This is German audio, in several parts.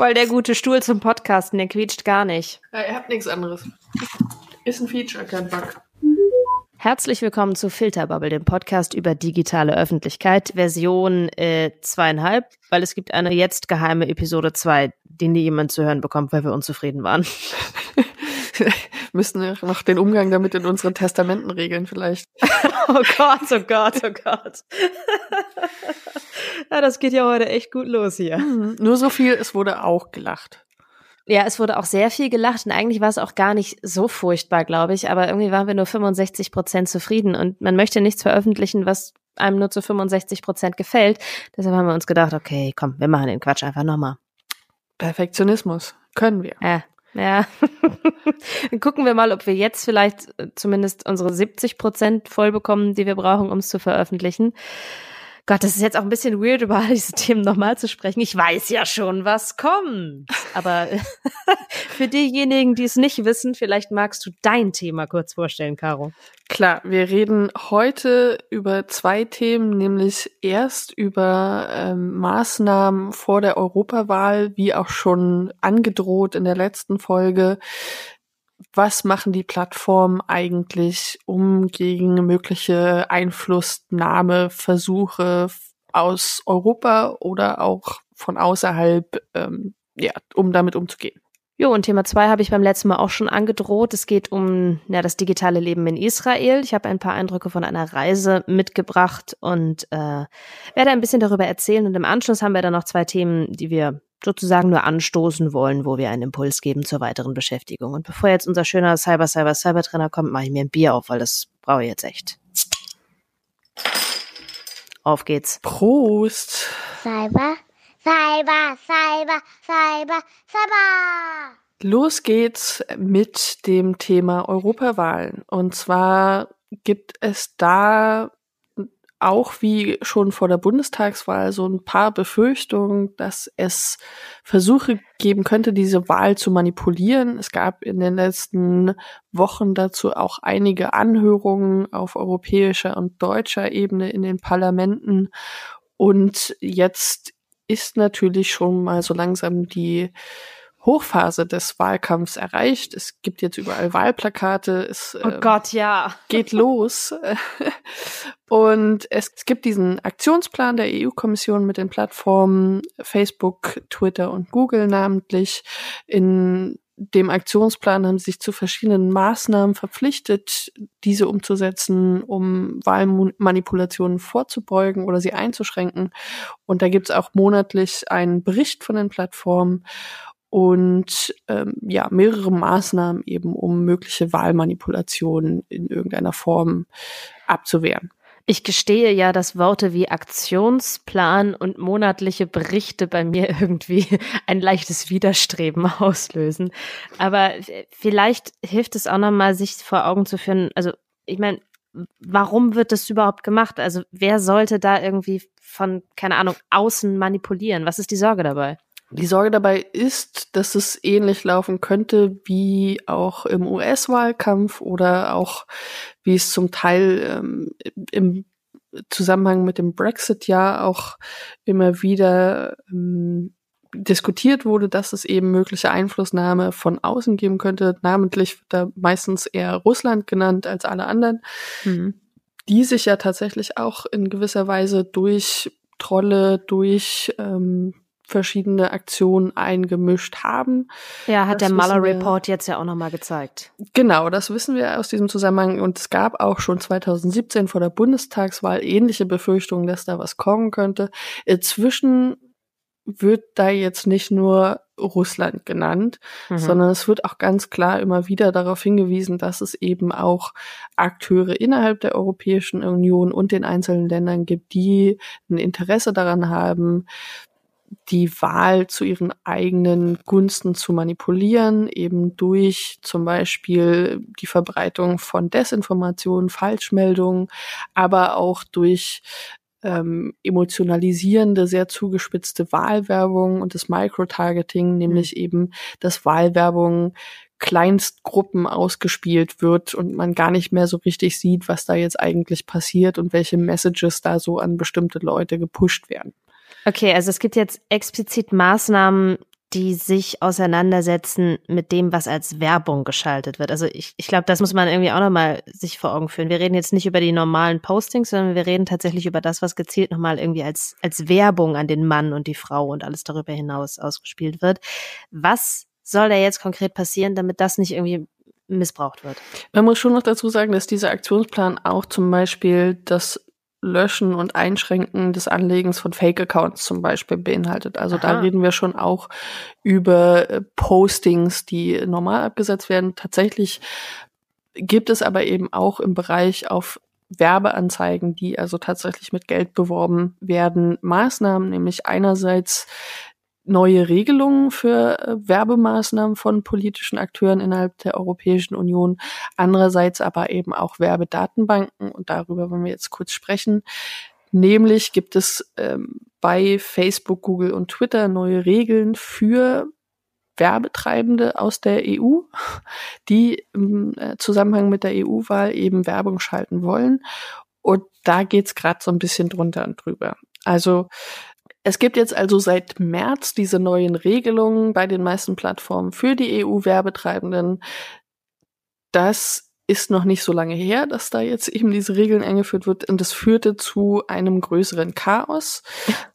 Voll der gute Stuhl zum Podcasten, der quietscht gar nicht. Ja, ihr habt nichts anderes. Ist ein Feature, kein Bug. Herzlich willkommen zu Filterbubble, dem Podcast über digitale Öffentlichkeit, Version äh, zweieinhalb, weil es gibt eine jetzt geheime Episode zwei, die nie jemand zu hören bekommt, weil wir unzufrieden waren. Müssten wir noch den Umgang damit in unseren Testamenten regeln vielleicht. oh Gott, oh Gott, oh Gott. ja, das geht ja heute echt gut los hier. Mhm, nur so viel, es wurde auch gelacht. Ja, es wurde auch sehr viel gelacht und eigentlich war es auch gar nicht so furchtbar, glaube ich, aber irgendwie waren wir nur 65 Prozent zufrieden und man möchte nichts veröffentlichen, was einem nur zu 65 Prozent gefällt. Deshalb haben wir uns gedacht, okay, komm, wir machen den Quatsch einfach nochmal. Perfektionismus. Können wir. Ja, ja. Gucken wir mal, ob wir jetzt vielleicht äh, zumindest unsere 70 Prozent voll bekommen, die wir brauchen, um es zu veröffentlichen. Gott, das ist jetzt auch ein bisschen weird, über all diese Themen nochmal zu sprechen. Ich weiß ja schon, was kommt. Aber für diejenigen, die es nicht wissen, vielleicht magst du dein Thema kurz vorstellen, Caro. Klar, wir reden heute über zwei Themen, nämlich erst über ähm, Maßnahmen vor der Europawahl, wie auch schon angedroht in der letzten Folge, was machen die Plattformen eigentlich, um gegen mögliche Einflussnahmeversuche aus Europa oder auch von außerhalb, ähm, ja, um damit umzugehen. Jo, und Thema zwei habe ich beim letzten Mal auch schon angedroht. Es geht um ja, das digitale Leben in Israel. Ich habe ein paar Eindrücke von einer Reise mitgebracht und äh, werde ein bisschen darüber erzählen. Und im Anschluss haben wir dann noch zwei Themen, die wir sozusagen nur anstoßen wollen, wo wir einen Impuls geben zur weiteren Beschäftigung. Und bevor jetzt unser schöner Cyber, Cyber, Cyber Trainer kommt, mache ich mir ein Bier auf, weil das brauche ich jetzt echt. Auf geht's. Prost. Cyber, Cyber, Cyber, Cyber, Cyber. Los geht's mit dem Thema Europawahlen. Und zwar gibt es da auch wie schon vor der Bundestagswahl so ein paar Befürchtungen, dass es Versuche geben könnte, diese Wahl zu manipulieren. Es gab in den letzten Wochen dazu auch einige Anhörungen auf europäischer und deutscher Ebene in den Parlamenten. Und jetzt ist natürlich schon mal so langsam die Hochphase des Wahlkampfs erreicht. Es gibt jetzt überall Wahlplakate. Es oh äh, Gott, ja. geht los. Und es, es gibt diesen Aktionsplan der EU-Kommission mit den Plattformen Facebook, Twitter und Google namentlich. In dem Aktionsplan haben sie sich zu verschiedenen Maßnahmen verpflichtet, diese umzusetzen, um Wahlmanipulationen vorzubeugen oder sie einzuschränken. Und da gibt es auch monatlich einen Bericht von den Plattformen und ähm, ja, mehrere Maßnahmen eben, um mögliche Wahlmanipulationen in irgendeiner Form abzuwehren. Ich gestehe ja, dass Worte wie Aktionsplan und monatliche Berichte bei mir irgendwie ein leichtes Widerstreben auslösen. Aber vielleicht hilft es auch nochmal, sich vor Augen zu führen. Also, ich meine, warum wird das überhaupt gemacht? Also, wer sollte da irgendwie von, keine Ahnung, außen manipulieren? Was ist die Sorge dabei? Die Sorge dabei ist, dass es ähnlich laufen könnte wie auch im US-Wahlkampf oder auch wie es zum Teil ähm, im Zusammenhang mit dem Brexit ja auch immer wieder ähm, diskutiert wurde, dass es eben mögliche Einflussnahme von außen geben könnte. Namentlich wird da meistens eher Russland genannt als alle anderen, mhm. die sich ja tatsächlich auch in gewisser Weise durch Trolle, durch ähm, verschiedene Aktionen eingemischt haben. Ja, hat das der Mueller Report jetzt ja auch nochmal gezeigt. Genau, das wissen wir aus diesem Zusammenhang. Und es gab auch schon 2017 vor der Bundestagswahl ähnliche Befürchtungen, dass da was kommen könnte. Inzwischen wird da jetzt nicht nur Russland genannt, mhm. sondern es wird auch ganz klar immer wieder darauf hingewiesen, dass es eben auch Akteure innerhalb der Europäischen Union und den einzelnen Ländern gibt, die ein Interesse daran haben, die Wahl zu ihren eigenen Gunsten zu manipulieren, eben durch zum Beispiel die Verbreitung von Desinformationen, Falschmeldungen, aber auch durch ähm, emotionalisierende, sehr zugespitzte Wahlwerbung und das Microtargeting, nämlich mhm. eben, dass Wahlwerbung Kleinstgruppen ausgespielt wird und man gar nicht mehr so richtig sieht, was da jetzt eigentlich passiert und welche Messages da so an bestimmte Leute gepusht werden. Okay, also es gibt jetzt explizit Maßnahmen die sich auseinandersetzen mit dem, was als Werbung geschaltet wird. Also ich, ich glaube, das muss man irgendwie auch nochmal sich vor Augen führen. Wir reden jetzt nicht über die normalen Postings, sondern wir reden tatsächlich über das, was gezielt nochmal irgendwie als, als Werbung an den Mann und die Frau und alles darüber hinaus ausgespielt wird. Was soll da jetzt konkret passieren, damit das nicht irgendwie missbraucht wird? Man muss schon noch dazu sagen, dass dieser Aktionsplan auch zum Beispiel das Löschen und Einschränken des Anlegens von Fake-Accounts zum Beispiel beinhaltet. Also Aha. da reden wir schon auch über äh, Postings, die normal abgesetzt werden. Tatsächlich gibt es aber eben auch im Bereich auf Werbeanzeigen, die also tatsächlich mit Geld beworben werden, Maßnahmen, nämlich einerseits neue Regelungen für äh, Werbemaßnahmen von politischen Akteuren innerhalb der Europäischen Union, andererseits aber eben auch Werbedatenbanken und darüber wollen wir jetzt kurz sprechen. Nämlich gibt es ähm, bei Facebook, Google und Twitter neue Regeln für Werbetreibende aus der EU, die im äh, Zusammenhang mit der EU-Wahl eben Werbung schalten wollen. Und da geht's gerade so ein bisschen drunter und drüber. Also es gibt jetzt also seit März diese neuen Regelungen bei den meisten Plattformen für die EU-Werbetreibenden. Das ist noch nicht so lange her, dass da jetzt eben diese Regeln eingeführt wird und das führte zu einem größeren Chaos.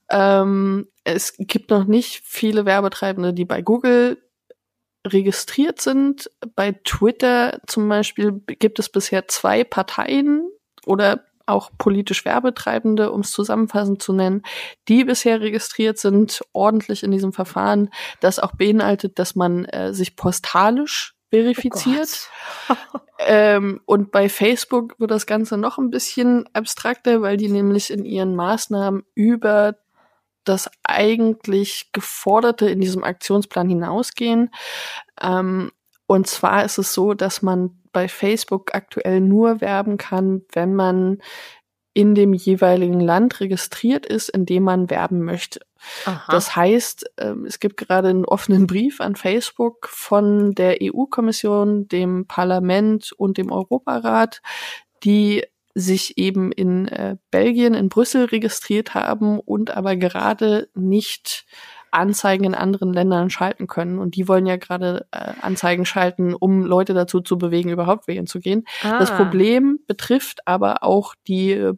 ähm, es gibt noch nicht viele Werbetreibende, die bei Google registriert sind. Bei Twitter zum Beispiel gibt es bisher zwei Parteien oder auch politisch Werbetreibende, um es zusammenfassend zu nennen, die bisher registriert sind, ordentlich in diesem Verfahren, das auch beinhaltet, dass man äh, sich postalisch verifiziert. Oh ähm, und bei Facebook wird das Ganze noch ein bisschen abstrakter, weil die nämlich in ihren Maßnahmen über das eigentlich geforderte in diesem Aktionsplan hinausgehen. Ähm, und zwar ist es so, dass man bei Facebook aktuell nur werben kann, wenn man in dem jeweiligen Land registriert ist, in dem man werben möchte. Aha. Das heißt, ähm, es gibt gerade einen offenen Brief an Facebook von der EU-Kommission, dem Parlament und dem Europarat, die sich eben in äh, Belgien, in Brüssel registriert haben und aber gerade nicht Anzeigen in anderen Ländern schalten können. Und die wollen ja gerade äh, Anzeigen schalten, um Leute dazu zu bewegen, überhaupt wählen zu gehen. Ah. Das Problem betrifft aber auch die äh,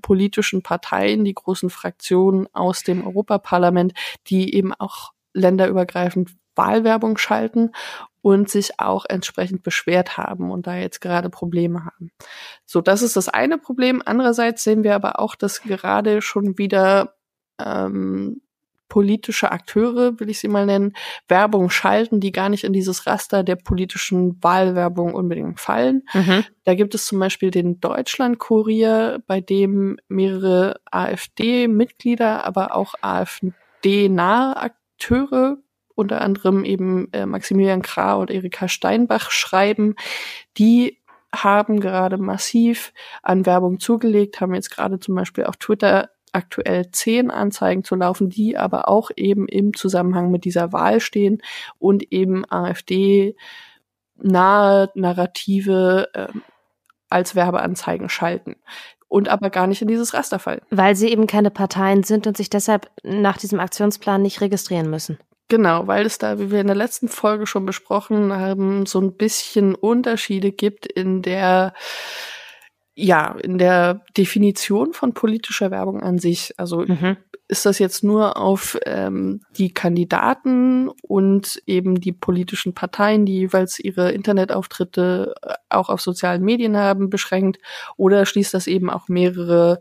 politischen Parteien, die großen Fraktionen aus dem Europaparlament, die eben auch länderübergreifend Wahlwerbung schalten und sich auch entsprechend beschwert haben und da jetzt gerade Probleme haben. So, das ist das eine Problem. Andererseits sehen wir aber auch, dass gerade schon wieder ähm, politische Akteure, will ich sie mal nennen, Werbung schalten, die gar nicht in dieses Raster der politischen Wahlwerbung unbedingt fallen. Mhm. Da gibt es zum Beispiel den Deutschlandkurier, bei dem mehrere AfD-Mitglieder, aber auch AfD-nahe Akteure unter anderem eben äh, Maximilian Krah und Erika Steinbach schreiben, die haben gerade massiv an Werbung zugelegt, haben jetzt gerade zum Beispiel auf Twitter aktuell zehn Anzeigen zu laufen, die aber auch eben im Zusammenhang mit dieser Wahl stehen und eben AfD nahe Narrative äh, als Werbeanzeigen schalten und aber gar nicht in dieses Raster fallen. Weil sie eben keine Parteien sind und sich deshalb nach diesem Aktionsplan nicht registrieren müssen. Genau, weil es da, wie wir in der letzten Folge schon besprochen haben, so ein bisschen Unterschiede gibt in der ja, in der Definition von politischer Werbung an sich. Also mhm ist das jetzt nur auf ähm, die Kandidaten und eben die politischen Parteien, die jeweils ihre Internetauftritte äh, auch auf sozialen Medien haben, beschränkt? Oder schließt das eben auch mehrere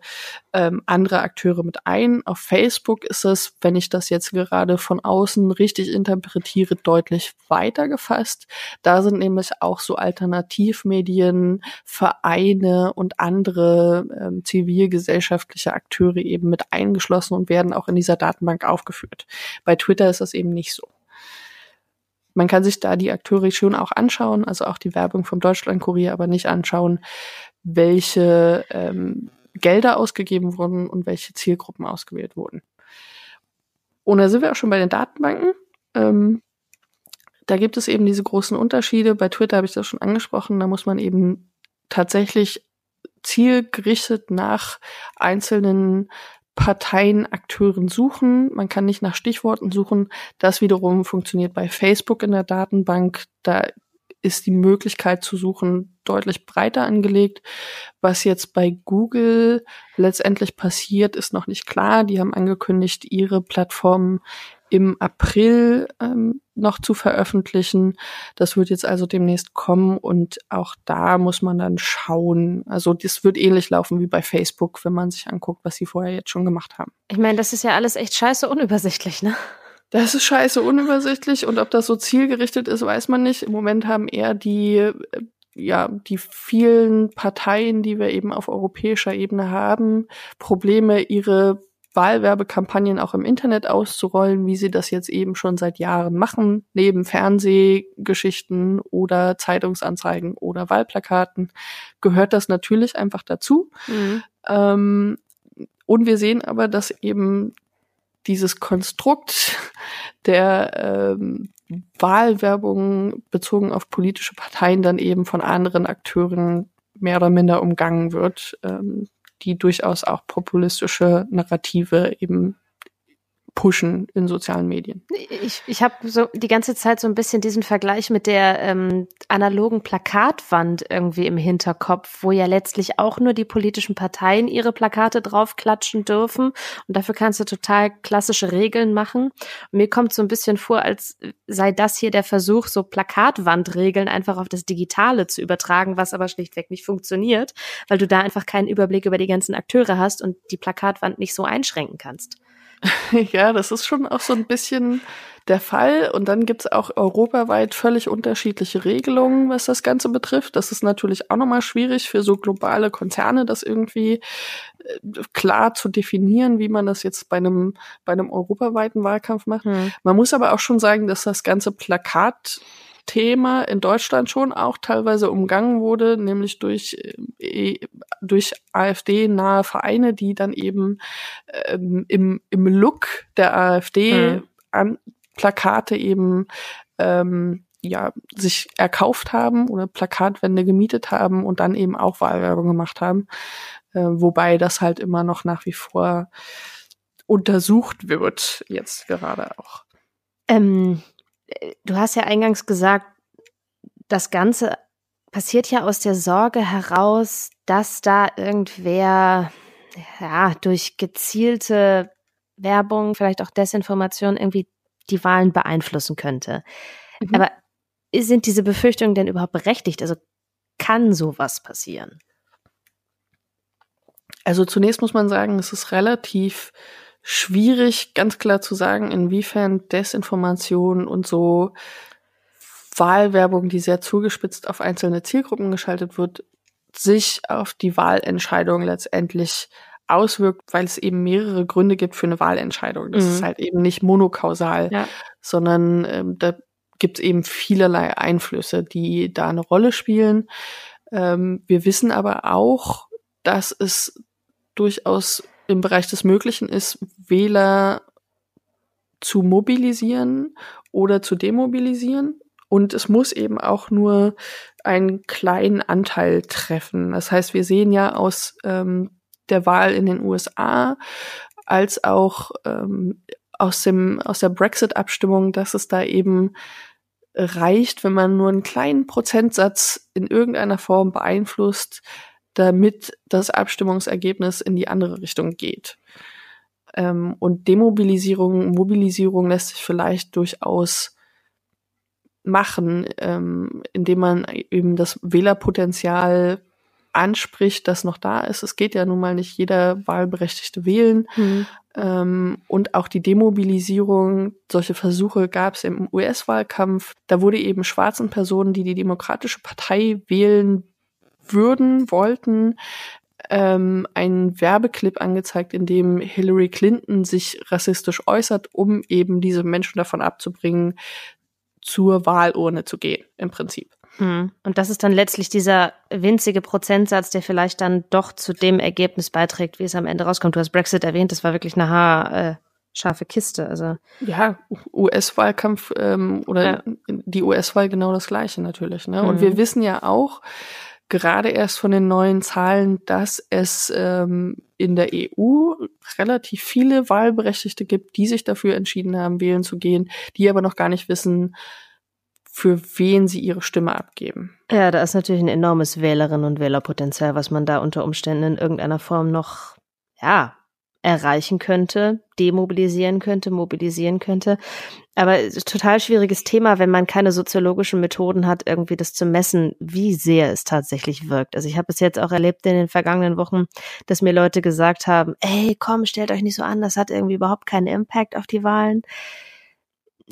ähm, andere Akteure mit ein? Auf Facebook ist es, wenn ich das jetzt gerade von außen richtig interpretiere, deutlich weiter gefasst. Da sind nämlich auch so Alternativmedien, Vereine und andere ähm, zivilgesellschaftliche Akteure eben mit eingeschlossen und werden werden auch in dieser Datenbank aufgeführt. Bei Twitter ist das eben nicht so. Man kann sich da die Akteure schon auch anschauen, also auch die Werbung vom Deutschlandkurier, aber nicht anschauen, welche ähm, Gelder ausgegeben wurden und welche Zielgruppen ausgewählt wurden. Und da sind wir auch schon bei den Datenbanken. Ähm, da gibt es eben diese großen Unterschiede. Bei Twitter habe ich das schon angesprochen. Da muss man eben tatsächlich zielgerichtet nach einzelnen Parteien Akteuren suchen. Man kann nicht nach Stichworten suchen. Das wiederum funktioniert bei Facebook in der Datenbank. Da ist die Möglichkeit zu suchen deutlich breiter angelegt. Was jetzt bei Google letztendlich passiert, ist noch nicht klar. Die haben angekündigt, ihre Plattform im April ähm, noch zu veröffentlichen. Das wird jetzt also demnächst kommen und auch da muss man dann schauen. Also das wird ähnlich laufen wie bei Facebook, wenn man sich anguckt, was sie vorher jetzt schon gemacht haben. Ich meine, das ist ja alles echt scheiße unübersichtlich, ne? Das ist scheiße unübersichtlich und ob das so zielgerichtet ist, weiß man nicht. Im Moment haben eher die äh, ja, die vielen Parteien, die wir eben auf europäischer Ebene haben, Probleme, ihre Wahlwerbekampagnen auch im Internet auszurollen, wie sie das jetzt eben schon seit Jahren machen, neben Fernsehgeschichten oder Zeitungsanzeigen oder Wahlplakaten, gehört das natürlich einfach dazu. Mhm. Ähm, und wir sehen aber, dass eben dieses Konstrukt der ähm, Wahlwerbung bezogen auf politische Parteien dann eben von anderen Akteuren mehr oder minder umgangen wird. Ähm, die durchaus auch populistische Narrative eben pushen in sozialen Medien. Ich, ich habe so die ganze Zeit so ein bisschen diesen Vergleich mit der ähm, analogen Plakatwand irgendwie im Hinterkopf, wo ja letztlich auch nur die politischen Parteien ihre Plakate draufklatschen dürfen. Und dafür kannst du total klassische Regeln machen. Und mir kommt so ein bisschen vor, als sei das hier der Versuch, so Plakatwandregeln einfach auf das Digitale zu übertragen, was aber schlichtweg nicht funktioniert, weil du da einfach keinen Überblick über die ganzen Akteure hast und die Plakatwand nicht so einschränken kannst. Ja, das ist schon auch so ein bisschen der Fall. Und dann gibt's auch europaweit völlig unterschiedliche Regelungen, was das Ganze betrifft. Das ist natürlich auch nochmal schwierig für so globale Konzerne, das irgendwie äh, klar zu definieren, wie man das jetzt bei einem, bei einem europaweiten Wahlkampf macht. Hm. Man muss aber auch schon sagen, dass das ganze Plakat Thema in Deutschland schon auch teilweise umgangen wurde, nämlich durch, äh, durch AfD-nahe Vereine, die dann eben ähm, im, im Look der AfD mhm. an Plakate eben ähm, ja, sich erkauft haben oder Plakatwände gemietet haben und dann eben auch Wahlwerbung gemacht haben. Äh, wobei das halt immer noch nach wie vor untersucht wird, jetzt gerade auch. Ähm, du hast ja eingangs gesagt, das Ganze passiert ja aus der Sorge heraus, dass da irgendwer ja durch gezielte Werbung, vielleicht auch Desinformation irgendwie die Wahlen beeinflussen könnte. Mhm. Aber sind diese Befürchtungen denn überhaupt berechtigt? Also kann sowas passieren? Also zunächst muss man sagen, es ist relativ schwierig, ganz klar zu sagen, inwiefern Desinformation und so Wahlwerbung, die sehr zugespitzt auf einzelne Zielgruppen geschaltet wird, sich auf die Wahlentscheidung letztendlich auswirkt, weil es eben mehrere Gründe gibt für eine Wahlentscheidung. Das mhm. ist halt eben nicht monokausal, ja. sondern ähm, da gibt es eben vielerlei Einflüsse, die da eine Rolle spielen. Ähm, wir wissen aber auch, dass es durchaus im Bereich des Möglichen ist, Wähler zu mobilisieren oder zu demobilisieren. Und es muss eben auch nur einen kleinen Anteil treffen. Das heißt, wir sehen ja aus ähm, der Wahl in den USA als auch ähm, aus, dem, aus der Brexit-Abstimmung, dass es da eben reicht, wenn man nur einen kleinen Prozentsatz in irgendeiner Form beeinflusst, damit das Abstimmungsergebnis in die andere Richtung geht. Ähm, und Demobilisierung, Mobilisierung lässt sich vielleicht durchaus machen, ähm, indem man eben das Wählerpotenzial anspricht, das noch da ist. Es geht ja nun mal nicht jeder Wahlberechtigte wählen. Mhm. Ähm, und auch die Demobilisierung, solche Versuche gab es im US-Wahlkampf. Da wurde eben schwarzen Personen, die die Demokratische Partei wählen würden, wollten, ähm, einen Werbeclip angezeigt, in dem Hillary Clinton sich rassistisch äußert, um eben diese Menschen davon abzubringen, zur Wahlurne zu gehen, im Prinzip. Hm. Und das ist dann letztlich dieser winzige Prozentsatz, der vielleicht dann doch zu dem Ergebnis beiträgt, wie es am Ende rauskommt. Du hast Brexit erwähnt, das war wirklich eine Haar, äh, scharfe Kiste. Also ja, US-Wahlkampf ähm, oder ja. die US-Wahl genau das gleiche natürlich. Ne? Und mhm. wir wissen ja auch, gerade erst von den neuen Zahlen, dass es ähm, in der EU relativ viele Wahlberechtigte gibt, die sich dafür entschieden haben, wählen zu gehen, die aber noch gar nicht wissen, für wen sie ihre Stimme abgeben. Ja, da ist natürlich ein enormes Wählerinnen- und Wählerpotenzial, was man da unter Umständen in irgendeiner Form noch, ja, erreichen könnte, demobilisieren könnte, mobilisieren könnte. Aber total schwieriges Thema, wenn man keine soziologischen Methoden hat, irgendwie das zu messen, wie sehr es tatsächlich wirkt. Also ich habe es jetzt auch erlebt in den vergangenen Wochen, dass mir Leute gesagt haben, ey, komm, stellt euch nicht so an, das hat irgendwie überhaupt keinen Impact auf die Wahlen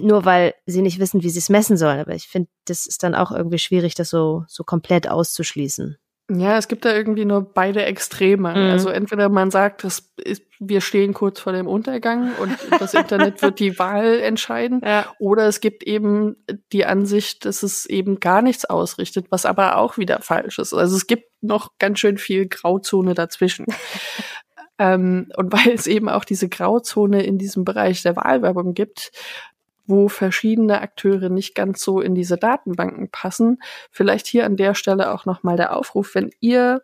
nur weil sie nicht wissen, wie sie es messen sollen. Aber ich finde, das ist dann auch irgendwie schwierig, das so, so komplett auszuschließen. Ja, es gibt da irgendwie nur beide Extreme. Mhm. Also entweder man sagt, das ist, wir stehen kurz vor dem Untergang und das Internet wird die Wahl entscheiden, ja. oder es gibt eben die Ansicht, dass es eben gar nichts ausrichtet, was aber auch wieder falsch ist. Also es gibt noch ganz schön viel Grauzone dazwischen. ähm, und weil es eben auch diese Grauzone in diesem Bereich der Wahlwerbung gibt, wo verschiedene Akteure nicht ganz so in diese Datenbanken passen. Vielleicht hier an der Stelle auch nochmal der Aufruf, wenn ihr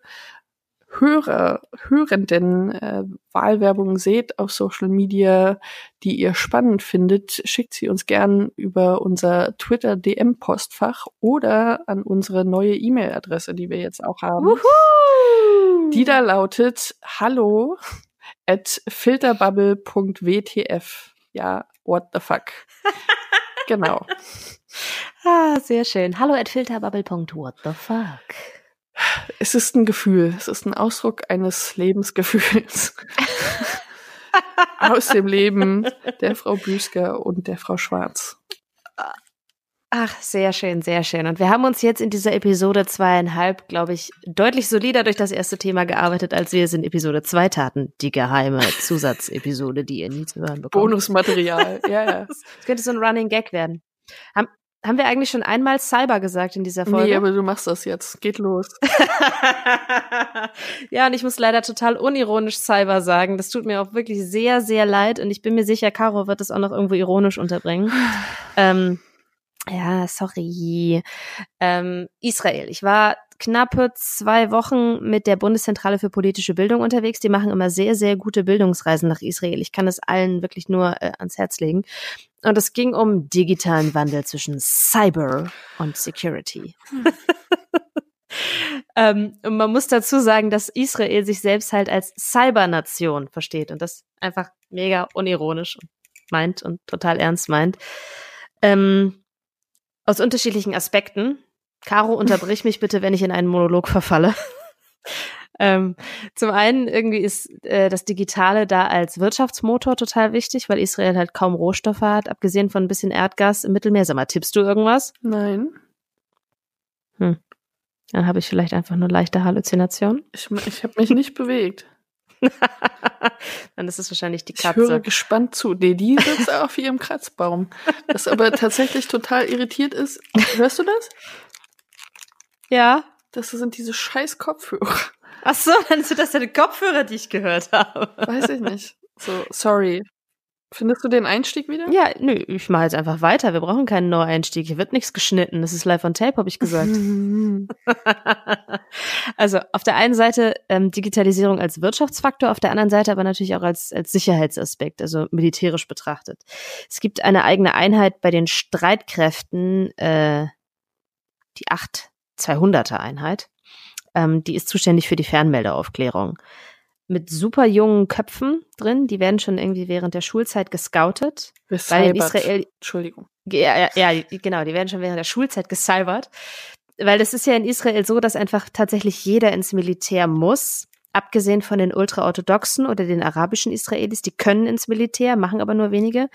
Hörer, Hörenden äh, Wahlwerbung seht auf Social Media, die ihr spannend findet, schickt sie uns gern über unser Twitter DM Postfach oder an unsere neue E-Mail-Adresse, die wir jetzt auch haben. Wuhu! Die da lautet hallo at filterbubble.wtf. Ja, what the fuck. genau. Ah, sehr schön. Hallo at filterbubble.what the fuck. Es ist ein Gefühl, es ist ein Ausdruck eines Lebensgefühls. Aus dem Leben der Frau Büsker und der Frau Schwarz. Ach, sehr schön, sehr schön. Und wir haben uns jetzt in dieser Episode zweieinhalb, glaube ich, deutlich solider durch das erste Thema gearbeitet, als wir es in Episode zwei taten. Die geheime Zusatzepisode, die ihr nie zu hören bekommt. Bonusmaterial, ja, ja. Das könnte so ein Running Gag werden. Haben, haben wir eigentlich schon einmal Cyber gesagt in dieser Folge? Nee, aber du machst das jetzt. Geht los. ja, und ich muss leider total unironisch Cyber sagen. Das tut mir auch wirklich sehr, sehr leid. Und ich bin mir sicher, Caro wird das auch noch irgendwo ironisch unterbringen. ähm, ja, sorry. Ähm, Israel. Ich war knappe zwei Wochen mit der Bundeszentrale für politische Bildung unterwegs. Die machen immer sehr, sehr gute Bildungsreisen nach Israel. Ich kann es allen wirklich nur äh, ans Herz legen. Und es ging um digitalen Wandel zwischen Cyber und Security. Hm. ähm, und man muss dazu sagen, dass Israel sich selbst halt als Cybernation versteht und das einfach mega unironisch meint und total ernst meint. Ähm, aus unterschiedlichen Aspekten. Caro, unterbrich mich bitte, wenn ich in einen Monolog verfalle. ähm, zum einen irgendwie ist äh, das Digitale da als Wirtschaftsmotor total wichtig, weil Israel halt kaum Rohstoffe hat, abgesehen von ein bisschen Erdgas im Mittelmeer. Sag mal, tippst du irgendwas? Nein. Hm. Dann habe ich vielleicht einfach nur leichte Halluzinationen. Ich, ich habe mich nicht bewegt. Dann ist es wahrscheinlich die Katze. Ich höre gespannt zu. Nee, die sitzt auf ihrem Kratzbaum. Was aber tatsächlich total irritiert ist. Hörst du das? Ja. Das sind diese scheiß Kopfhörer. Ach so, dann sind das deine Kopfhörer, die ich gehört habe. Weiß ich nicht. So, sorry. Findest du den Einstieg wieder? Ja, nö, ich mache jetzt einfach weiter. Wir brauchen keinen Neueinstieg. Hier wird nichts geschnitten. Das ist live on tape, habe ich gesagt. also auf der einen Seite ähm, Digitalisierung als Wirtschaftsfaktor, auf der anderen Seite aber natürlich auch als, als Sicherheitsaspekt, also militärisch betrachtet. Es gibt eine eigene Einheit bei den Streitkräften, äh, die 8200er Einheit. Ähm, die ist zuständig für die Fernmeldeaufklärung mit super jungen Köpfen drin. Die werden schon irgendwie während der Schulzeit gescoutet. Weil in Israel. Entschuldigung. Ja, ja, ja, genau, die werden schon während der Schulzeit gesalbert. Weil es ist ja in Israel so, dass einfach tatsächlich jeder ins Militär muss. Abgesehen von den ultraorthodoxen oder den arabischen Israelis, die können ins Militär, machen aber nur wenige.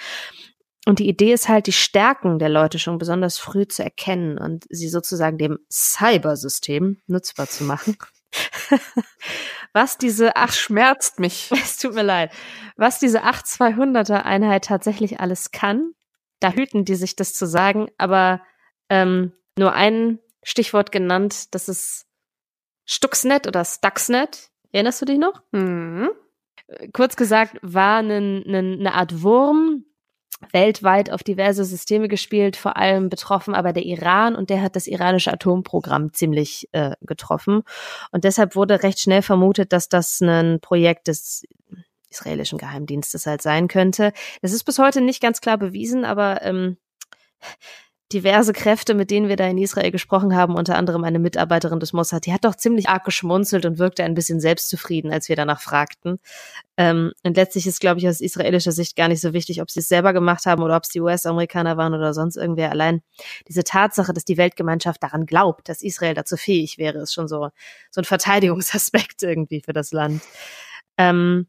Und die Idee ist halt, die Stärken der Leute schon besonders früh zu erkennen und sie sozusagen dem Cybersystem nutzbar zu machen. was diese acht schmerzt mich. Es tut mir leid. Was diese 8200er Einheit tatsächlich alles kann, da hüten die sich das zu sagen, aber ähm, nur ein Stichwort genannt, das ist Stuxnet oder Stuxnet. Erinnerst du dich noch? Mhm. Kurz gesagt, war eine, eine, eine Art Wurm, weltweit auf diverse Systeme gespielt, vor allem betroffen aber der Iran und der hat das iranische Atomprogramm ziemlich äh, getroffen. Und deshalb wurde recht schnell vermutet, dass das ein Projekt des israelischen Geheimdienstes halt sein könnte. Das ist bis heute nicht ganz klar bewiesen, aber ähm, diverse Kräfte, mit denen wir da in Israel gesprochen haben, unter anderem eine Mitarbeiterin des Mossad, die hat doch ziemlich arg geschmunzelt und wirkte ein bisschen selbstzufrieden, als wir danach fragten. Ähm, und letztlich ist, glaube ich, aus israelischer Sicht gar nicht so wichtig, ob sie es selber gemacht haben oder ob es die US-Amerikaner waren oder sonst irgendwer. Allein diese Tatsache, dass die Weltgemeinschaft daran glaubt, dass Israel dazu fähig wäre, ist schon so, so ein Verteidigungsaspekt irgendwie für das Land. Ähm,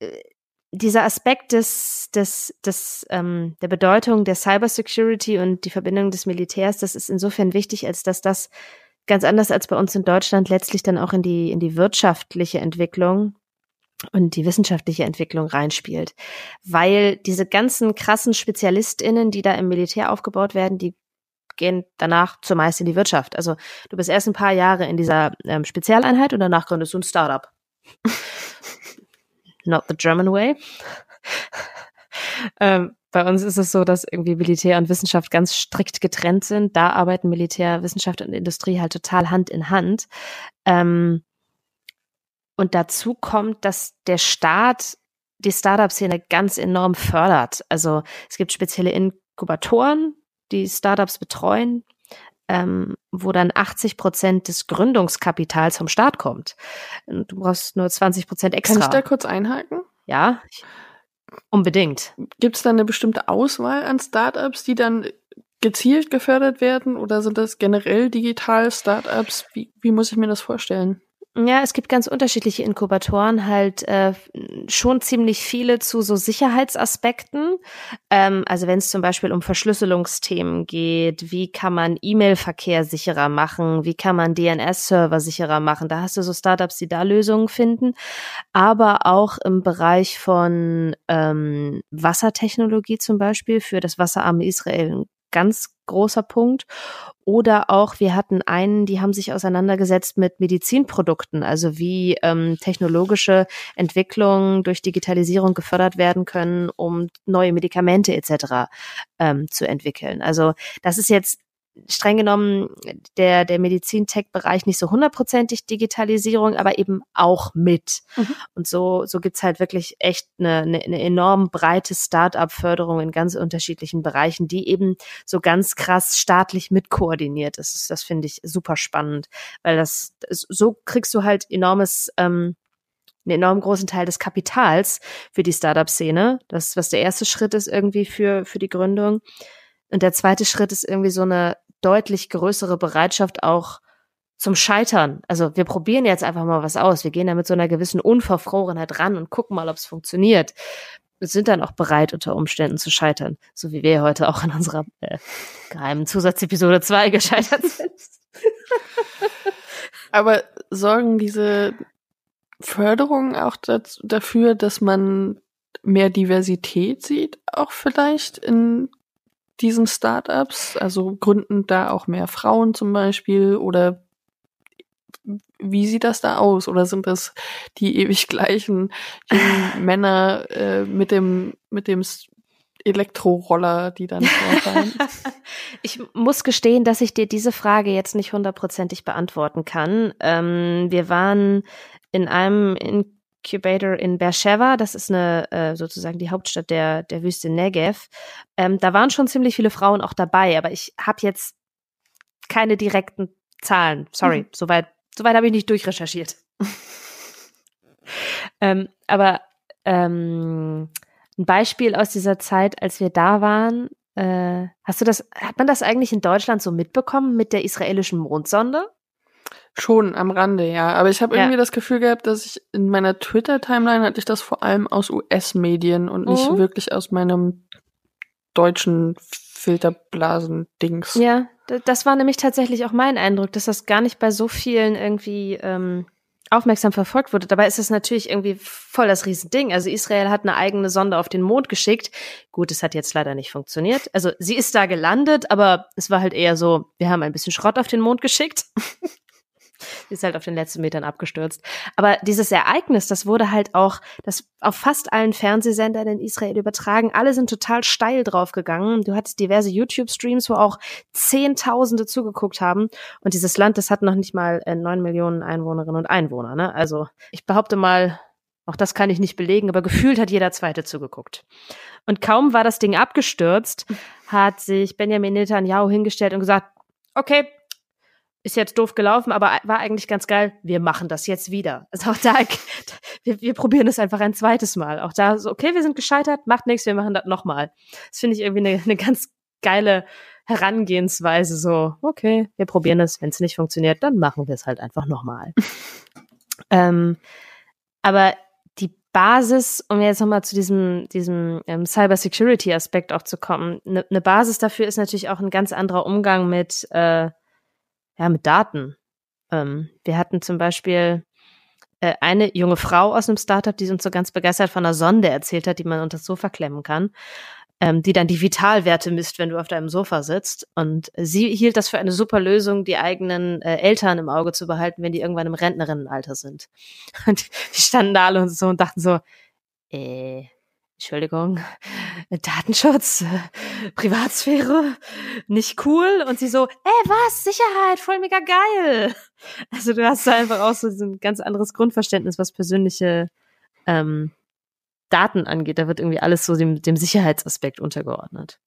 äh, dieser Aspekt des, des, des, ähm, der Bedeutung der Cybersecurity und die Verbindung des Militärs, das ist insofern wichtig, als dass das ganz anders als bei uns in Deutschland letztlich dann auch in die, in die wirtschaftliche Entwicklung und die wissenschaftliche Entwicklung reinspielt. Weil diese ganzen krassen SpezialistInnen, die da im Militär aufgebaut werden, die gehen danach zumeist in die Wirtschaft. Also du bist erst ein paar Jahre in dieser ähm, Spezialeinheit und danach gründest du ein Startup. Not the German way. ähm, bei uns ist es so, dass irgendwie Militär und Wissenschaft ganz strikt getrennt sind. Da arbeiten Militär, Wissenschaft und Industrie halt total Hand in Hand. Ähm, und dazu kommt, dass der Staat die Startup-Szene ganz enorm fördert. Also es gibt spezielle Inkubatoren, die Startups betreuen ähm, wo dann 80 Prozent des Gründungskapitals vom Staat kommt. Du brauchst nur 20 Prozent extra. Kann ich da kurz einhaken? Ja, unbedingt. Gibt es da eine bestimmte Auswahl an Startups, die dann gezielt gefördert werden oder sind das generell digital Startups? Wie, wie muss ich mir das vorstellen? Ja, es gibt ganz unterschiedliche Inkubatoren, halt äh, schon ziemlich viele zu so Sicherheitsaspekten. Ähm, also wenn es zum Beispiel um Verschlüsselungsthemen geht, wie kann man E-Mail-Verkehr sicherer machen, wie kann man DNS-Server sicherer machen, da hast du so Startups, die da Lösungen finden. Aber auch im Bereich von ähm, Wassertechnologie zum Beispiel für das wasserarme Israel ganz großer Punkt. Oder auch, wir hatten einen, die haben sich auseinandergesetzt mit Medizinprodukten, also wie ähm, technologische Entwicklungen durch Digitalisierung gefördert werden können, um neue Medikamente etc. Ähm, zu entwickeln. Also das ist jetzt streng genommen der, der Medizintech-Bereich nicht so hundertprozentig Digitalisierung, aber eben auch mit. Mhm. Und so, so gibt's halt wirklich echt eine, eine, eine enorm breite Start-up-Förderung in ganz unterschiedlichen Bereichen, die eben so ganz krass staatlich mitkoordiniert ist. Das finde ich super spannend, weil das, so kriegst du halt enormes, ähm, einen enorm großen Teil des Kapitals für die Startup-Szene. Das, was der erste Schritt ist irgendwie für, für die Gründung. Und der zweite Schritt ist irgendwie so eine deutlich größere Bereitschaft auch zum Scheitern. Also wir probieren jetzt einfach mal was aus. Wir gehen da mit so einer gewissen Unverfrorenheit ran und gucken mal, ob es funktioniert. Wir sind dann auch bereit, unter Umständen zu scheitern. So wie wir heute auch in unserer äh, geheimen Zusatzepisode 2 gescheitert sind. Aber sorgen diese Förderungen auch dazu, dafür, dass man mehr Diversität sieht, auch vielleicht in diesen Startups? Also gründen da auch mehr Frauen zum Beispiel oder wie sieht das da aus? Oder sind das die ewig gleichen Männer äh, mit dem mit dem Elektroroller, die dann vorfahren? ich muss gestehen, dass ich dir diese Frage jetzt nicht hundertprozentig beantworten kann. Ähm, wir waren in einem in Incubator in Beersheba, das ist eine äh, sozusagen die Hauptstadt der der Wüste Negev. Ähm, da waren schon ziemlich viele Frauen auch dabei, aber ich habe jetzt keine direkten Zahlen. Sorry, mhm. soweit soweit habe ich nicht durchrecherchiert. ähm, aber ähm, ein Beispiel aus dieser Zeit, als wir da waren, äh, hast du das, hat man das eigentlich in Deutschland so mitbekommen mit der israelischen Mondsonde? Schon am Rande, ja. Aber ich habe ja. irgendwie das Gefühl gehabt, dass ich in meiner Twitter-Timeline hatte ich das vor allem aus US-Medien und nicht mhm. wirklich aus meinem deutschen Filterblasen-Dings. Ja, das war nämlich tatsächlich auch mein Eindruck, dass das gar nicht bei so vielen irgendwie ähm, aufmerksam verfolgt wurde. Dabei ist es natürlich irgendwie voll das Riesending. Also Israel hat eine eigene Sonde auf den Mond geschickt. Gut, es hat jetzt leider nicht funktioniert. Also sie ist da gelandet, aber es war halt eher so, wir haben ein bisschen Schrott auf den Mond geschickt. Ist halt auf den letzten Metern abgestürzt. Aber dieses Ereignis, das wurde halt auch, das auf fast allen Fernsehsendern in Israel übertragen. Alle sind total steil draufgegangen. Du hattest diverse YouTube-Streams, wo auch Zehntausende zugeguckt haben. Und dieses Land, das hat noch nicht mal äh, neun Millionen Einwohnerinnen und Einwohner. Ne? Also ich behaupte mal, auch das kann ich nicht belegen, aber gefühlt hat jeder Zweite zugeguckt. Und kaum war das Ding abgestürzt, hat sich Benjamin Netanyahu hingestellt und gesagt, okay, ist jetzt doof gelaufen, aber war eigentlich ganz geil. Wir machen das jetzt wieder. Also auch da, wir, wir probieren es einfach ein zweites Mal. Auch da so, okay, wir sind gescheitert, macht nichts, wir machen das nochmal. Das finde ich irgendwie eine, eine ganz geile Herangehensweise. So, okay, wir probieren es. Wenn es nicht funktioniert, dann machen wir es halt einfach nochmal. ähm, aber die Basis, um jetzt nochmal zu diesem, diesem ähm, Cybersecurity-Aspekt auch zu kommen, eine ne Basis dafür ist natürlich auch ein ganz anderer Umgang mit äh, ja, mit Daten. Ähm, wir hatten zum Beispiel äh, eine junge Frau aus einem Startup, die uns so ganz begeistert von einer Sonde erzählt hat, die man unter das Sofa klemmen kann, ähm, die dann die Vitalwerte misst, wenn du auf deinem Sofa sitzt. Und sie hielt das für eine super Lösung, die eigenen äh, Eltern im Auge zu behalten, wenn die irgendwann im Rentnerinnenalter sind. Und die standen da alle und so und dachten so, äh, Entschuldigung, Datenschutz, Privatsphäre, nicht cool. Und sie so, ey, was, Sicherheit, voll mega geil. Also du hast da einfach auch so ein ganz anderes Grundverständnis, was persönliche ähm, Daten angeht. Da wird irgendwie alles so dem, dem Sicherheitsaspekt untergeordnet.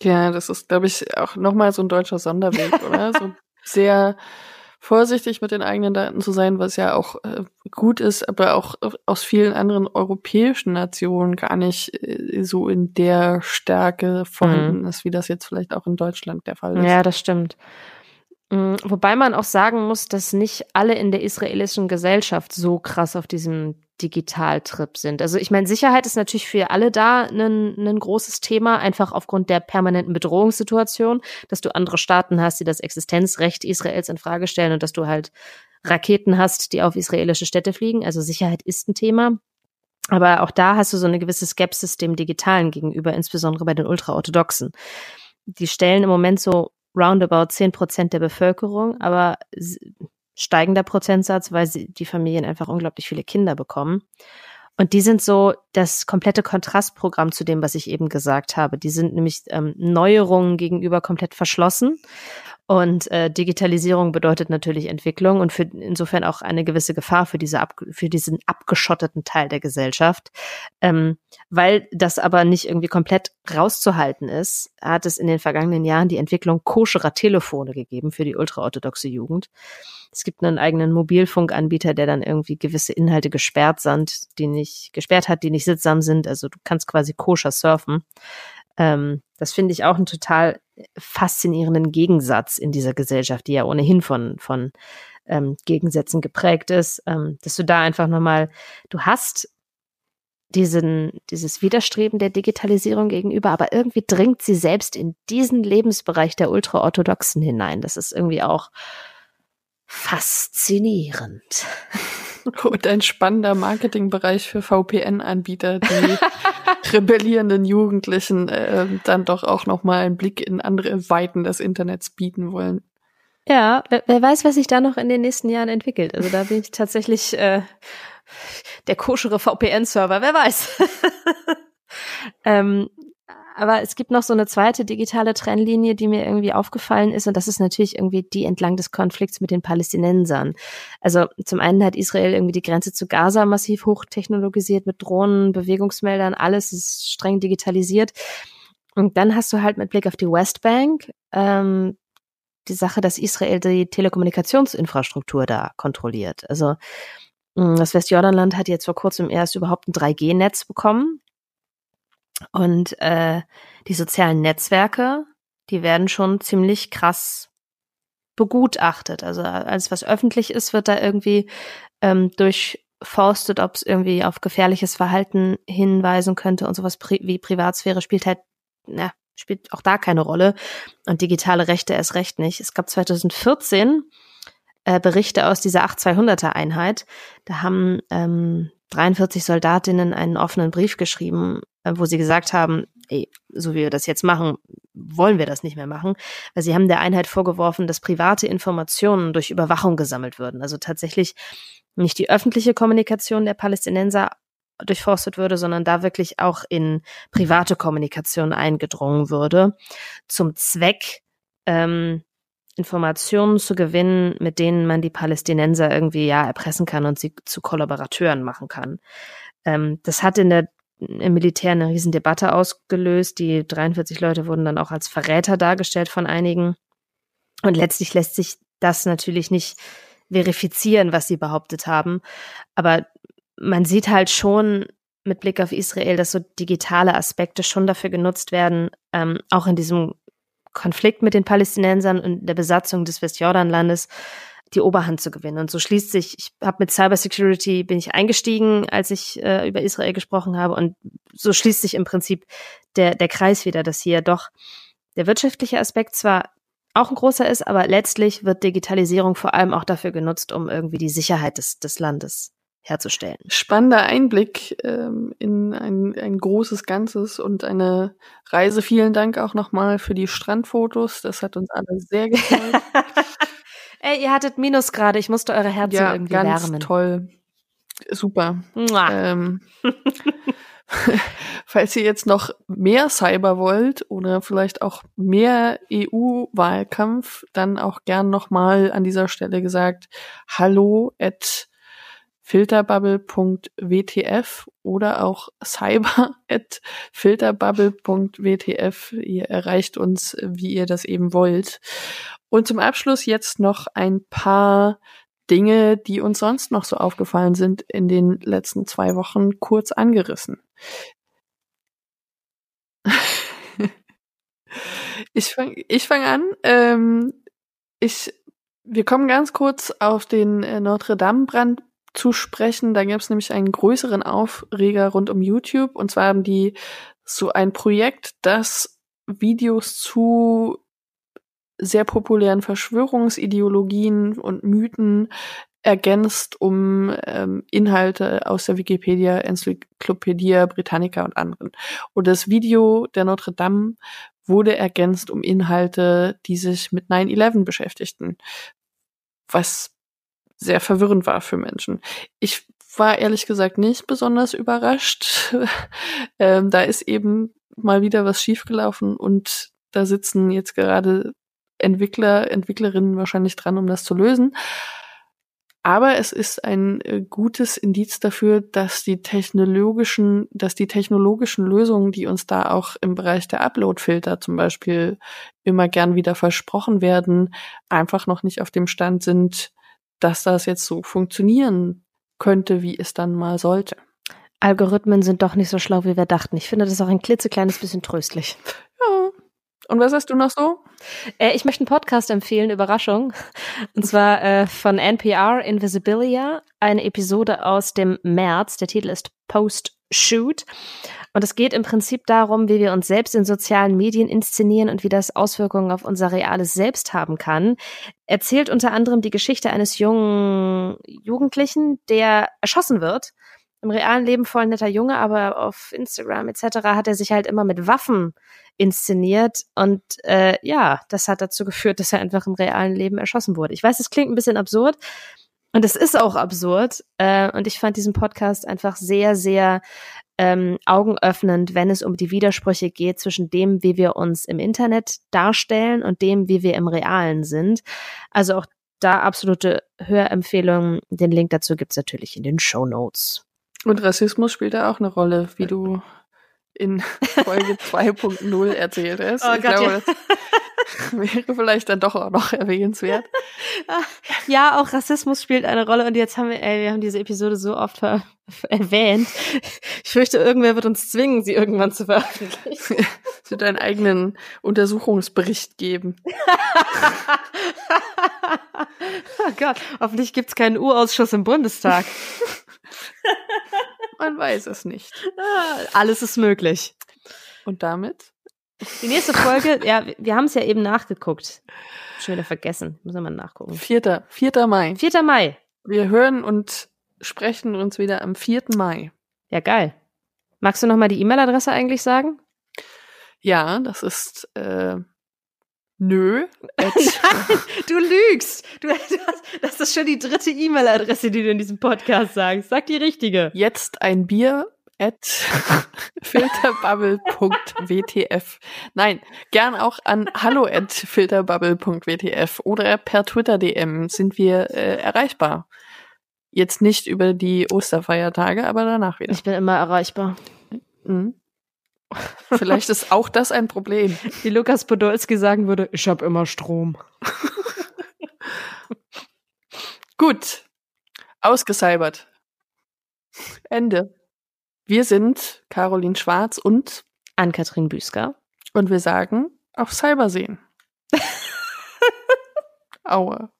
Ja, das ist, glaube ich, auch nochmal so ein deutscher Sonderweg, oder? So sehr vorsichtig mit den eigenen Daten zu sein, was ja auch äh, gut ist, aber auch aus vielen anderen europäischen Nationen gar nicht äh, so in der Stärke vorhanden mhm. ist, wie das jetzt vielleicht auch in Deutschland der Fall ist. Ja, das stimmt. Mm, wobei man auch sagen muss, dass nicht alle in der israelischen Gesellschaft so krass auf diesem Digitaltrip sind. Also ich meine, Sicherheit ist natürlich für alle da ein, ein großes Thema, einfach aufgrund der permanenten Bedrohungssituation, dass du andere Staaten hast, die das Existenzrecht Israels in Frage stellen und dass du halt Raketen hast, die auf israelische Städte fliegen. Also Sicherheit ist ein Thema. Aber auch da hast du so eine gewisse Skepsis dem Digitalen gegenüber, insbesondere bei den Ultraorthodoxen. Die stellen im Moment so roundabout 10 Prozent der Bevölkerung, aber steigender Prozentsatz, weil sie, die Familien einfach unglaublich viele Kinder bekommen. Und die sind so das komplette Kontrastprogramm zu dem, was ich eben gesagt habe. Die sind nämlich ähm, Neuerungen gegenüber komplett verschlossen und äh, Digitalisierung bedeutet natürlich Entwicklung und für insofern auch eine gewisse Gefahr für diese ab, für diesen abgeschotteten Teil der Gesellschaft. Ähm, weil das aber nicht irgendwie komplett rauszuhalten ist, hat es in den vergangenen Jahren die Entwicklung koscherer Telefone gegeben für die ultraorthodoxe Jugend. Es gibt einen eigenen Mobilfunkanbieter, der dann irgendwie gewisse Inhalte gesperrt sind, die nicht gesperrt hat, die nicht sittsam sind. Also du kannst quasi koscher surfen. Ähm, das finde ich auch einen total faszinierenden Gegensatz in dieser Gesellschaft, die ja ohnehin von, von ähm, Gegensätzen geprägt ist, ähm, dass du da einfach nochmal, du hast diesen, dieses Widerstreben der Digitalisierung gegenüber, aber irgendwie dringt sie selbst in diesen Lebensbereich der Ultraorthodoxen hinein. Das ist irgendwie auch faszinierend. Und ein spannender Marketingbereich für VPN-Anbieter, die rebellierenden Jugendlichen äh, dann doch auch noch mal einen Blick in andere Weiten des Internets bieten wollen. Ja, wer, wer weiß, was sich da noch in den nächsten Jahren entwickelt. Also da bin ich tatsächlich äh, der koschere VPN-Server, wer weiß. ähm, aber es gibt noch so eine zweite digitale Trennlinie, die mir irgendwie aufgefallen ist, und das ist natürlich irgendwie die entlang des Konflikts mit den Palästinensern. Also zum einen hat Israel irgendwie die Grenze zu Gaza massiv hochtechnologisiert mit Drohnen, Bewegungsmeldern, alles ist streng digitalisiert. Und dann hast du halt mit Blick auf die Westbank ähm, die Sache, dass Israel die Telekommunikationsinfrastruktur da kontrolliert. Also das Westjordanland hat jetzt vor kurzem erst überhaupt ein 3G-Netz bekommen. Und äh, die sozialen Netzwerke, die werden schon ziemlich krass begutachtet. Also alles, was öffentlich ist, wird da irgendwie ähm, durchforstet, ob es irgendwie auf gefährliches Verhalten hinweisen könnte und sowas pri wie Privatsphäre spielt halt, na, spielt auch da keine Rolle. Und digitale Rechte erst recht nicht. Es gab 2014 äh, Berichte aus dieser 8200er Einheit. Da haben ähm, 43 Soldatinnen einen offenen Brief geschrieben, wo sie gesagt haben, ey, so wie wir das jetzt machen, wollen wir das nicht mehr machen, weil sie haben der Einheit vorgeworfen, dass private Informationen durch Überwachung gesammelt würden. Also tatsächlich nicht die öffentliche Kommunikation der Palästinenser durchforstet würde, sondern da wirklich auch in private Kommunikation eingedrungen würde, zum Zweck, ähm, Informationen zu gewinnen, mit denen man die Palästinenser irgendwie ja erpressen kann und sie zu Kollaborateuren machen kann. Ähm, das hat in der im Militär eine Riesendebatte ausgelöst. Die 43 Leute wurden dann auch als Verräter dargestellt von einigen. Und letztlich lässt sich das natürlich nicht verifizieren, was sie behauptet haben. Aber man sieht halt schon mit Blick auf Israel, dass so digitale Aspekte schon dafür genutzt werden, ähm, auch in diesem Konflikt mit den Palästinensern und der Besatzung des Westjordanlandes die Oberhand zu gewinnen. Und so schließt sich, ich habe mit Cybersecurity bin ich eingestiegen, als ich äh, über Israel gesprochen habe, und so schließt sich im Prinzip der, der Kreis wieder, dass hier doch der wirtschaftliche Aspekt zwar auch ein großer ist, aber letztlich wird Digitalisierung vor allem auch dafür genutzt, um irgendwie die Sicherheit des, des Landes herzustellen. Spannender Einblick ähm, in ein, ein großes Ganzes und eine Reise. Vielen Dank auch nochmal für die Strandfotos. Das hat uns alle sehr gefreut. Ey, ihr hattet Minusgrade. Ich musste eure Herzen ja, irgendwie ganz wärmen. toll. Super. Ähm, falls ihr jetzt noch mehr Cyber wollt oder vielleicht auch mehr EU-Wahlkampf, dann auch gern nochmal an dieser Stelle gesagt, hallo at filterbubble.wtf oder auch cyber at filterbubble.wtf. Ihr erreicht uns, wie ihr das eben wollt. Und zum Abschluss jetzt noch ein paar Dinge, die uns sonst noch so aufgefallen sind in den letzten zwei Wochen, kurz angerissen. ich fange ich fang an. Ähm, ich, wir kommen ganz kurz auf den äh, Notre Dame-Brand zu sprechen. Da gab es nämlich einen größeren Aufreger rund um YouTube. Und zwar haben die so ein Projekt, das Videos zu sehr populären Verschwörungsideologien und Mythen ergänzt um ähm, Inhalte aus der Wikipedia, Enzyklopädie Britannica und anderen. Und das Video der Notre Dame wurde ergänzt um Inhalte, die sich mit 9-11 beschäftigten, was sehr verwirrend war für Menschen. Ich war ehrlich gesagt nicht besonders überrascht. ähm, da ist eben mal wieder was schiefgelaufen und da sitzen jetzt gerade Entwickler, Entwicklerinnen wahrscheinlich dran, um das zu lösen. Aber es ist ein äh, gutes Indiz dafür, dass die technologischen, dass die technologischen Lösungen, die uns da auch im Bereich der Upload-Filter zum Beispiel immer gern wieder versprochen werden, einfach noch nicht auf dem Stand sind, dass das jetzt so funktionieren könnte, wie es dann mal sollte. Algorithmen sind doch nicht so schlau, wie wir dachten. Ich finde das auch ein klitzekleines bisschen tröstlich. Ja. Und was hast du noch so? Äh, ich möchte einen Podcast empfehlen, Überraschung. Und zwar äh, von NPR Invisibilia, eine Episode aus dem März. Der Titel ist Post Shoot. Und es geht im Prinzip darum, wie wir uns selbst in sozialen Medien inszenieren und wie das Auswirkungen auf unser reales Selbst haben kann. Erzählt unter anderem die Geschichte eines jungen Jugendlichen, der erschossen wird. Im realen Leben voll netter Junge, aber auf Instagram etc. hat er sich halt immer mit Waffen inszeniert und äh, ja, das hat dazu geführt, dass er einfach im realen Leben erschossen wurde. Ich weiß, es klingt ein bisschen absurd, und es ist auch absurd. Äh, und ich fand diesen Podcast einfach sehr, sehr ähm, augenöffnend, wenn es um die Widersprüche geht zwischen dem, wie wir uns im Internet darstellen und dem, wie wir im Realen sind. Also auch da absolute Hörempfehlungen. Den Link dazu gibt's natürlich in den Show Notes. Und Rassismus spielt da auch eine Rolle, wie du in Folge 2.0 erzählt hast. Oh ich Gott, glaube, ja. das wäre vielleicht dann doch auch noch erwähnenswert. Ja, auch Rassismus spielt eine Rolle und jetzt haben wir, ey, wir haben diese Episode so oft erwähnt. Ich fürchte, irgendwer wird uns zwingen, sie irgendwann zu veröffentlichen. Es wird einen eigenen Untersuchungsbericht geben. oh Gott, hoffentlich gibt's keinen Urausschuss im Bundestag. Man weiß es nicht. Ah, Alles ist möglich. Und damit? Die nächste Folge, ja, wir haben es ja eben nachgeguckt. Schon wieder vergessen. Muss mal nachgucken. 4. 4. Mai. 4. Mai. Wir hören und sprechen uns wieder am 4. Mai. Ja, geil. Magst du noch mal die E-Mail-Adresse eigentlich sagen? Ja, das ist äh, nö. at- Du lügst. Du, das ist schon die dritte E-Mail-Adresse, die du in diesem Podcast sagst. Sag die richtige. jetzt ein Bier at filterbubble.wtf. Nein, gern auch an hallo at filterbubble.wtf oder per Twitter DM sind wir äh, erreichbar. Jetzt nicht über die Osterfeiertage, aber danach wieder. Ich bin immer erreichbar. Mhm. Vielleicht ist auch das ein Problem. Wie Lukas Podolski sagen würde, ich habe immer Strom. Gut. Ausgesalbert. Ende. Wir sind Caroline Schwarz und, Ann-Kathrin Büsker. und wir sagen auf Cybersehen. Aua.